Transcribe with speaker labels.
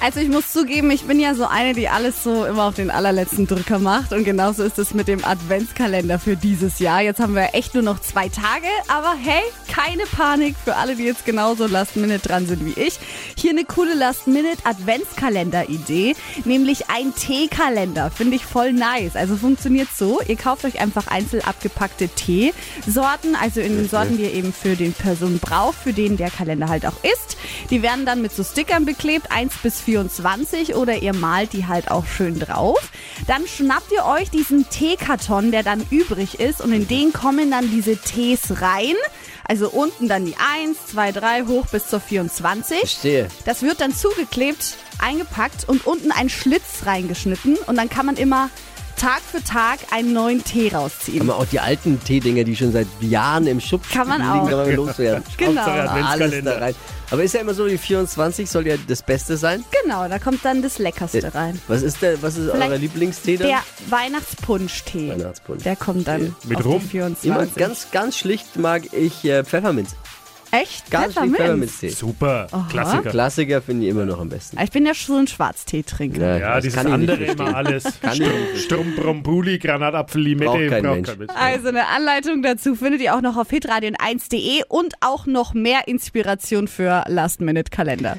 Speaker 1: Also ich muss zugeben, ich bin ja so eine, die alles so immer auf den allerletzten Drücker macht. Und genauso ist es mit dem Adventskalender für dieses Jahr. Jetzt haben wir echt nur noch zwei Tage, aber hey, keine Panik für alle, die jetzt genauso Last Minute dran sind wie ich. Hier eine coole Last Minute Adventskalender-Idee, nämlich ein Teekalender. Finde ich voll nice. Also funktioniert so, ihr kauft euch einfach einzeln abgepackte Teesorten, also in den Sorten, die ihr eben für den Person braucht, für den der Kalender halt auch ist. Die werden dann mit so Stickern beklebt, 1 bis 24 oder ihr malt die halt auch schön drauf. Dann schnappt ihr euch diesen Teekarton, der dann übrig ist und in den kommen dann diese Tees rein. Also unten dann die 1, 2, 3 hoch bis zur 24.
Speaker 2: Verstehe.
Speaker 1: Das wird dann zugeklebt, eingepackt und unten ein Schlitz reingeschnitten und dann kann man immer Tag für Tag einen neuen Tee
Speaker 2: Kann
Speaker 1: rausziehen.
Speaker 2: man auch die alten Teedinger, die schon seit Jahren im Schub
Speaker 1: Kann man
Speaker 2: liegen,
Speaker 1: auch.
Speaker 2: kann man loswerden.
Speaker 1: Genau.
Speaker 2: Alles da rein. Aber ist ja immer so, die 24 soll ja das Beste sein.
Speaker 1: Genau, da kommt dann das Leckerste rein.
Speaker 2: Was ist der, was ist euer
Speaker 1: Vielleicht
Speaker 2: Lieblingstee dann?
Speaker 1: Der Weihnachtspunsch-Tee.
Speaker 2: Weihnachtspunsch.
Speaker 1: Der kommt dann
Speaker 3: Mit
Speaker 1: auf
Speaker 3: Rum?
Speaker 1: die 24.
Speaker 2: Immer ganz, ganz schlicht mag ich äh, Pfefferminz.
Speaker 1: Echt?
Speaker 2: Ganz
Speaker 1: Pfefferminz?
Speaker 2: Pfefferminztee.
Speaker 3: Super, Klassiker.
Speaker 2: Klassiker finde ich immer noch am besten.
Speaker 1: Ich bin ja schon ein Schwarztee-Trinker.
Speaker 3: Ja,
Speaker 2: das
Speaker 3: dieses
Speaker 2: kann ich nicht
Speaker 3: andere immer alles. Strumpbrombuli, Granatapfel, Limette.
Speaker 1: Also eine Anleitung dazu findet ihr auch noch auf hitradion1.de und auch noch mehr Inspiration für Last-Minute-Kalender.